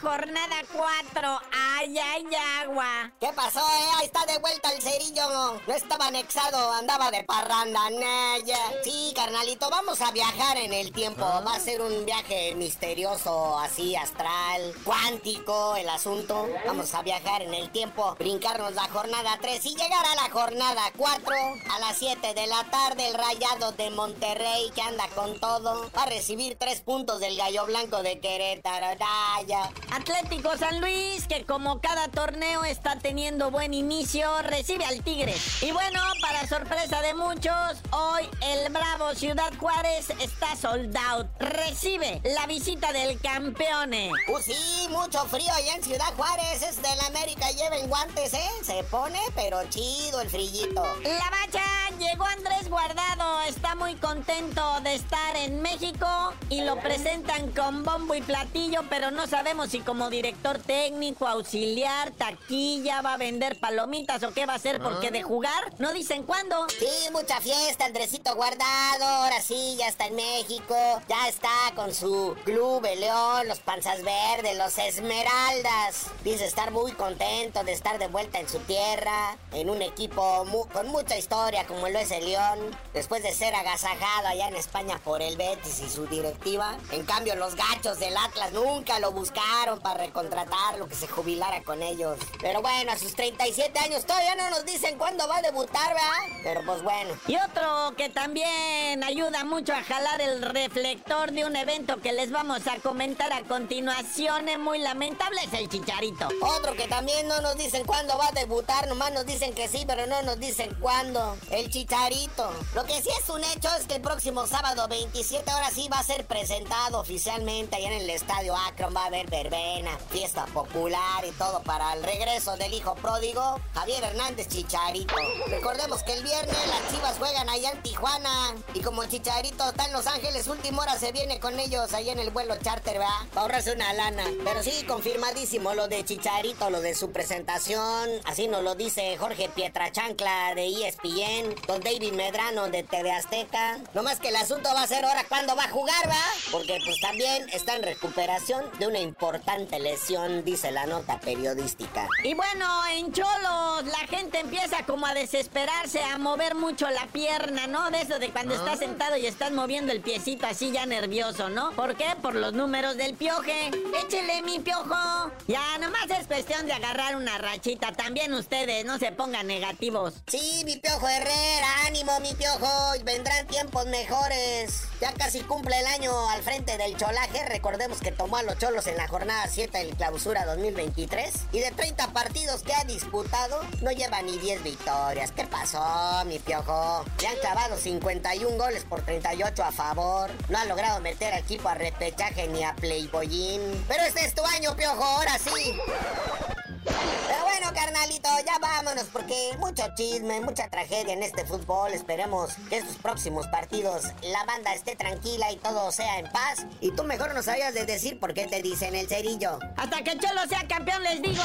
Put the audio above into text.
jornada 4. ¡Ay, ay, agua! ¿Qué pasó, eh? Ahí está de vuelta el cerillo. No estaba anexado, andaba de parranda, Naya. Sí, carnalito, vamos a viajar en el tiempo. Ah. Va a ser un viaje misterioso, así, astral, cuántico, el asunto. Vamos a viajar en el tiempo, brincarnos la jornada 3 y llegar a la jornada 4 a las 7 de la tarde. El rayado de Monterrey, que anda con todo, va a recibir 3 puntos del gallo blanco de Querétaro. Naya. Atlético San Luis, que como cada torneo está teniendo buen inicio, recibe al Tigre. Y bueno, para sorpresa de muchos, hoy el Bravo Ciudad Juárez está sold out. Recibe la visita del campeone. Uh, sí, mucho frío allá en Ciudad Juárez. Es de la América, lleven guantes, ¿eh? Se pone, pero chido el frillito. La bacha muy contento de estar en México y lo presentan con bombo y platillo, pero no sabemos si como director técnico, auxiliar, taquilla, va a vender palomitas o qué va a hacer, porque de jugar no dicen cuándo. Sí, mucha fiesta, Andresito Guardado. Ahora sí, ya está en México. Ya está con su club, el León, los Panzas Verdes, los Esmeraldas. Dice estar muy contento de estar de vuelta en su tierra, en un equipo con mucha historia como lo es el León, después de ser agasajado allá en España por el Betis y su directiva. En cambio, los gachos del Atlas nunca lo buscaron para recontratarlo, que se jubilara con ellos. Pero bueno, a sus 37 años todavía no nos dicen cuándo va a debutar, ¿verdad? Pero pues bueno. Y otro que también ayuda mucho a jalar el reflector de un evento que les vamos a comentar a continuación, es muy lamentable, es el chicharito. Otro que también no nos dicen cuándo va a debutar, nomás nos dicen que sí, pero no nos dicen cuándo. El Chicharito. Lo que sí es un hecho es que el próximo sábado 27 ahora sí va a ser presentado oficialmente allá en el estadio Akron. Va a haber verbena, fiesta popular y todo para el regreso del hijo pródigo, Javier Hernández Chicharito. Recordemos que el viernes las chivas juegan allá en Tijuana. Y como el Chicharito está en Los Ángeles, última hora se viene con ellos allá en el vuelo charter, ¿verdad? Para ahorrarse una lana. Pero sí, confirmadísimo lo de Chicharito, lo de su presentación. Así nos lo dice Jorge Pietrachancla de ESPN, don David Medrano de TV Azteca. No más que el asunto va a ser ahora cuándo va a jugar, ¿va? Porque pues también está en recuperación de una importante lesión, dice la nota periodística. Y bueno, en Cholos la gente empieza como a desesperarse, a mover mucho la pierna, ¿no? De eso de cuando estás sentado y estás moviendo el piecito así ya nervioso, ¿no? ¿Por qué? Por los números del pioje. Échele mi piojo. Ya, nomás es cuestión de agarrar una rachita. También ustedes, no se pongan negativos. Sí, mi piojo Herrera, ánimo, mi piojo. Vendrán tiempos mejores. Ya casi cumple el año al frente del cholaje. Recordemos que tomó a los cholos en la jornada 7 del clausura 2023. Y de 30 partidos que ha disputado, no lleva ni 10 victorias. ¿Qué pasó, mi piojo? Le han clavado 51 goles por 38 a favor. No ha logrado meter al equipo a repechaje ni a Playboyín. Pero este es tu año, piojo, ahora sí. Pero bueno, carnalito, ya vámonos porque mucho chisme, mucha tragedia en este fútbol. Esperemos que estos próximos partidos la banda esté tranquila y todo sea en paz. Y tú mejor no sabías de decir por qué te dicen el cerillo. Hasta que Cholo sea campeón, les digo.